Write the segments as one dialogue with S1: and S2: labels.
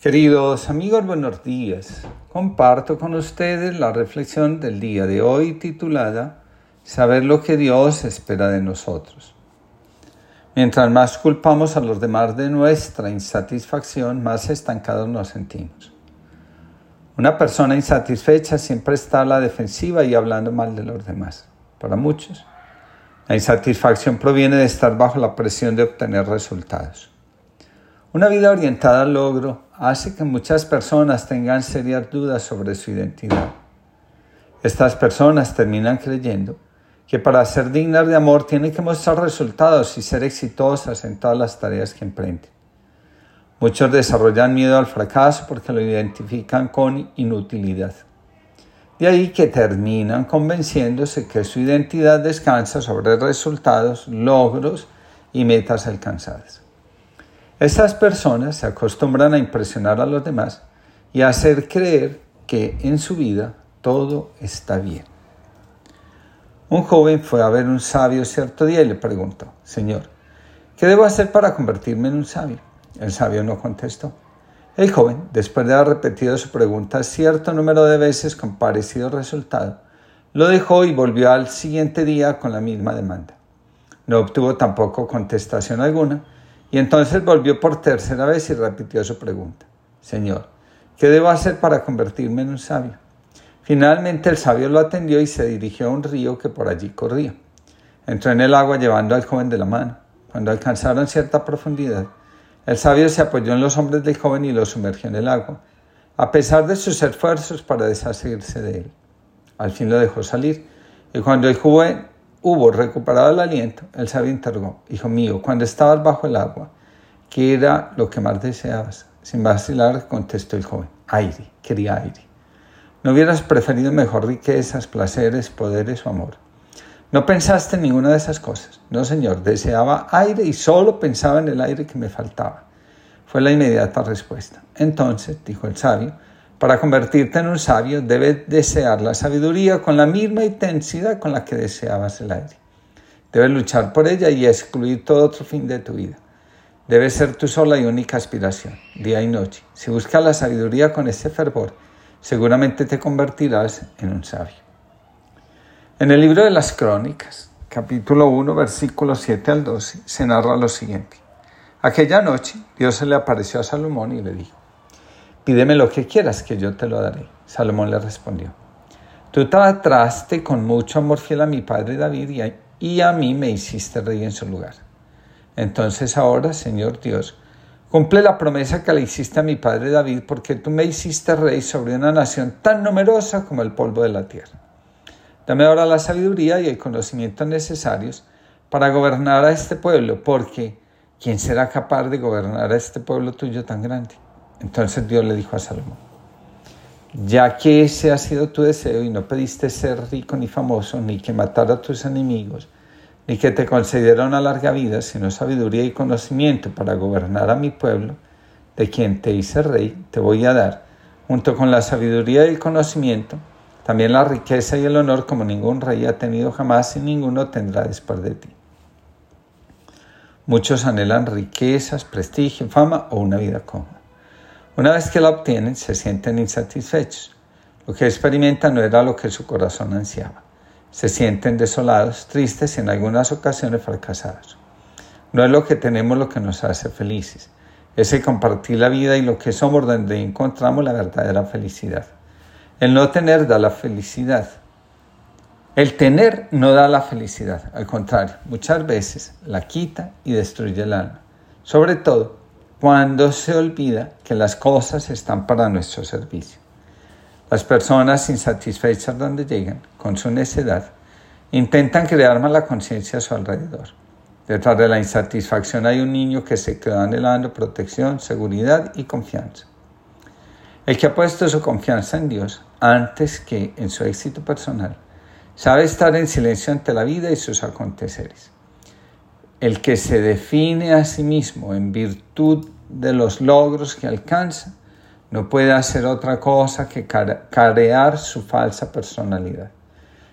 S1: Queridos amigos, buenos días. Comparto con ustedes la reflexión del día de hoy titulada Saber lo que Dios espera de nosotros. Mientras más culpamos a los demás de nuestra insatisfacción, más estancados nos sentimos. Una persona insatisfecha siempre está a la defensiva y hablando mal de los demás. Para muchos, la insatisfacción proviene de estar bajo la presión de obtener resultados. Una vida orientada al logro hace que muchas personas tengan serias dudas sobre su identidad. Estas personas terminan creyendo que para ser dignas de amor tienen que mostrar resultados y ser exitosas en todas las tareas que emprenden. Muchos desarrollan miedo al fracaso porque lo identifican con inutilidad. De ahí que terminan convenciéndose que su identidad descansa sobre resultados, logros y metas alcanzadas. Estas personas se acostumbran a impresionar a los demás y a hacer creer que en su vida todo está bien. Un joven fue a ver un sabio cierto día y le preguntó, Señor, ¿qué debo hacer para convertirme en un sabio? El sabio no contestó. El joven, después de haber repetido su pregunta cierto número de veces con parecido resultado, lo dejó y volvió al siguiente día con la misma demanda. No obtuvo tampoco contestación alguna y entonces volvió por tercera vez y repitió su pregunta. Señor, ¿qué debo hacer para convertirme en un sabio? Finalmente el sabio lo atendió y se dirigió a un río que por allí corría. Entró en el agua llevando al joven de la mano. Cuando alcanzaron cierta profundidad, el sabio se apoyó en los hombros del joven y lo sumergió en el agua, a pesar de sus esfuerzos para deshacerse de él. Al fin lo dejó salir, y cuando el joven hubo recuperado el aliento, el sabio interrogó, Hijo mío, cuando estabas bajo el agua, ¿qué era lo que más deseabas? Sin vacilar, contestó el joven, aire, quería aire. ¿No hubieras preferido mejor riquezas, placeres, poderes o amor? No pensaste en ninguna de esas cosas. No, Señor, deseaba aire y solo pensaba en el aire que me faltaba. Fue la inmediata respuesta. Entonces, dijo el sabio, para convertirte en un sabio debes desear la sabiduría con la misma intensidad con la que deseabas el aire. Debes luchar por ella y excluir todo otro fin de tu vida. Debe ser tu sola y única aspiración, día y noche. Si buscas la sabiduría con ese fervor, seguramente te convertirás en un sabio. En el libro de las Crónicas, capítulo 1, versículos 7 al 12, se narra lo siguiente. Aquella noche Dios se le apareció a Salomón y le dijo, pídeme lo que quieras que yo te lo daré. Salomón le respondió, tú trataste con mucho amor fiel a mi padre David y a, mí me hiciste rey en su lugar. Entonces ahora, Señor Dios, cumple la promesa que le hiciste a mi padre David porque tú me hiciste rey sobre una nación tan numerosa como el polvo de la tierra. Dame ahora la sabiduría y el conocimiento necesarios para gobernar a este pueblo, porque ¿quién será capaz de gobernar a este pueblo tuyo tan grande? Entonces Dios le dijo a Salomón, ya que ese ha sido tu deseo y no pediste ser rico ni famoso, ni que matara a tus enemigos, ni que te concediera una larga vida, sino sabiduría y conocimiento para gobernar a mi pueblo, de quien te hice rey, te voy a dar, junto con la sabiduría y el conocimiento, también la riqueza y el honor como ningún rey ha tenido jamás y ninguno tendrá después de ti. Muchos anhelan riquezas, prestigio, fama o una vida cómoda. Una vez que la obtienen, se sienten insatisfechos. Lo que experimentan no era lo que su corazón ansiaba. Se sienten desolados, tristes y en algunas ocasiones fracasados. No es lo que tenemos lo que nos hace felices. Es el compartir la vida y lo que somos donde encontramos la verdadera felicidad. El no tener da la felicidad. El tener no da la felicidad, al contrario, muchas veces la quita y destruye el alma. Sobre todo cuando se olvida que las cosas están para nuestro servicio. Las personas insatisfechas donde llegan, con su necedad, intentan crear mala conciencia a su alrededor. Detrás de la insatisfacción hay un niño que se queda anhelando protección, seguridad y confianza. El que ha puesto su confianza en Dios antes que en su éxito personal sabe estar en silencio ante la vida y sus aconteceres. El que se define a sí mismo en virtud de los logros que alcanza no puede hacer otra cosa que carear su falsa personalidad.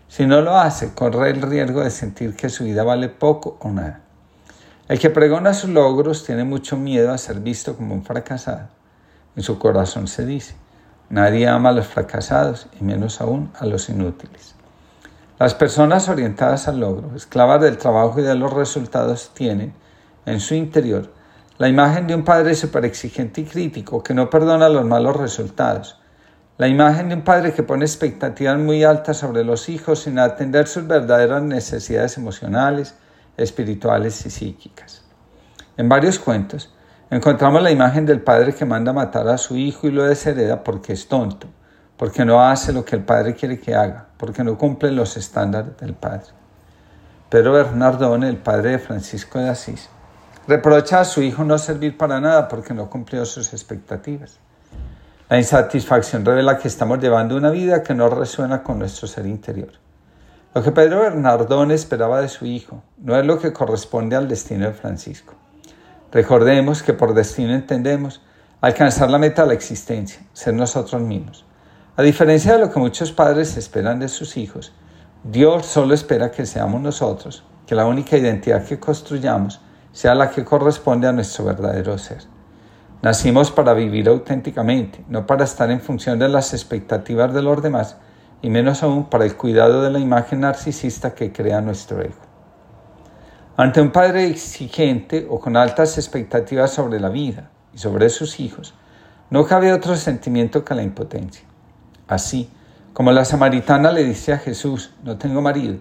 S1: Si no lo hace, corre el riesgo de sentir que su vida vale poco o nada. El que pregona sus logros tiene mucho miedo a ser visto como un fracasado En su corazón se dice, nadie ama a los fracasados y menos aún a los inútiles. Las personas orientadas al logro, esclavas del trabajo y de los resultados, tienen en su interior la imagen de un padre súper exigente y crítico que no perdona los malos resultados. La imagen de un padre que pone expectativas muy altas sobre los hijos sin atender sus verdaderas necesidades emocionales, espirituales y psíquicas. En varios cuentos encontramos la imagen del padre que manda matar a su hijo y lo deshereda porque es tonto porque no hace lo que el Padre quiere que haga, porque no cumple los estándares del Padre. Pedro Bernardone, el padre de Francisco de Asís, reprocha a su hijo no servir para nada porque no cumplió sus expectativas. La insatisfacción revela que estamos llevando una vida que no resuena con nuestro ser interior. Lo que Pedro Bernardone esperaba de su hijo no es lo que corresponde al destino de Francisco. Recordemos que por destino entendemos alcanzar la meta de la existencia, ser nosotros mismos. A diferencia de lo que muchos padres esperan de sus hijos, Dios solo espera que seamos nosotros, que la única identidad que construyamos sea la que corresponde a nuestro verdadero ser. Nacimos para vivir auténticamente, no para estar en función de las expectativas de los demás y menos aún para el cuidado de la imagen narcisista que crea nuestro ego. Ante un padre exigente o con altas expectativas sobre la vida y sobre sus hijos, no cabe otro sentimiento que la impotencia. Así, como la samaritana le dice a Jesús, no tengo marido,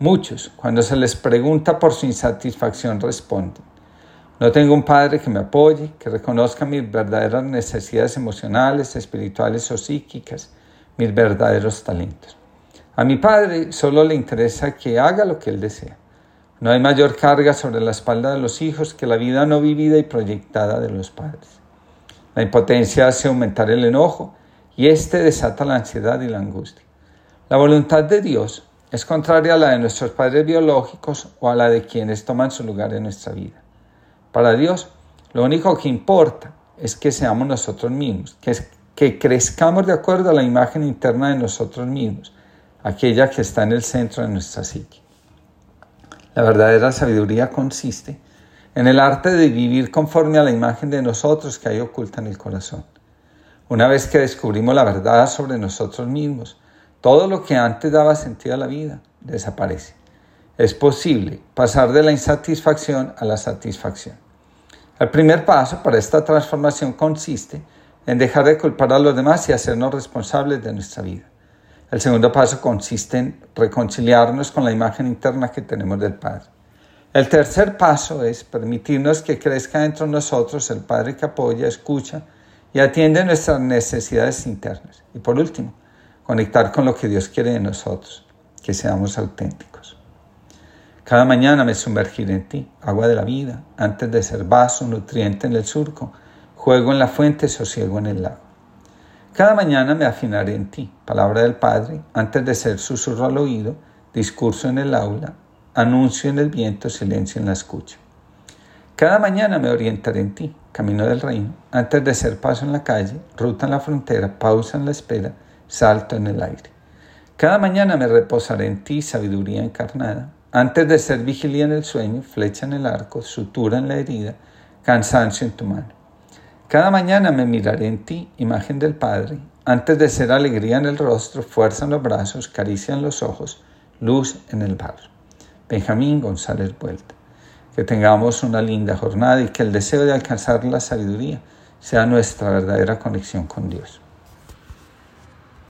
S1: muchos, cuando se les pregunta por su insatisfacción, responden, no tengo un padre que me apoye, que reconozca mis verdaderas necesidades emocionales, espirituales o psíquicas, mis verdaderos talentos. A mi padre solo le interesa que haga lo que él desea. No hay mayor carga sobre la espalda de los hijos que la vida no vivida y proyectada de los padres. La impotencia hace aumentar el enojo y este desata la ansiedad y la angustia. La voluntad de Dios es contraria a la de nuestros padres biológicos o a la de quienes toman su lugar en nuestra vida. Para Dios, lo único que importa es que seamos nosotros mismos, que, que crezcamos de acuerdo a la imagen interna de nosotros mismos, aquella que está en el centro de nuestra psique. La verdadera sabiduría consiste en el arte de vivir conforme a la imagen de nosotros que hay oculta en el corazón. Una vez que descubrimos la verdad sobre nosotros mismos, todo lo que antes daba sentido a la vida desaparece. Es posible pasar de la insatisfacción a la satisfacción. El primer paso para esta transformación consiste en dejar de culpar a los demás y hacernos responsables de nuestra vida. El segundo paso consiste en reconciliarnos con la imagen interna que tenemos del Padre. El tercer paso es permitirnos que crezca dentro de nosotros el Padre que apoya, escucha, y atiende nuestras necesidades internas. Y por último, conectar con lo que Dios quiere de nosotros, que seamos auténticos. Cada mañana me sumergiré en ti, agua de la vida, antes de ser vaso, nutriente en el surco, juego en la fuente, sosiego en el lago. Cada mañana me afinaré en ti, palabra del Padre, antes de ser susurro al oído, discurso en el aula, anuncio en el viento, silencio en la escucha. Cada mañana me orientaré en ti, camino del reino, antes de ser paso en la calle, ruta en la frontera, pausa en la espera, salto en el aire. Cada mañana me reposaré en ti, sabiduría encarnada, antes de ser vigilia en el sueño, flecha en el arco, sutura en la herida, cansancio en tu mano. Cada mañana me miraré en ti, imagen del Padre, antes de ser alegría en el rostro, fuerza en los brazos, caricia en los ojos, luz en el barro. Benjamín González Vuelta. Que tengamos una linda jornada y que el deseo de alcanzar la sabiduría sea nuestra verdadera conexión con Dios.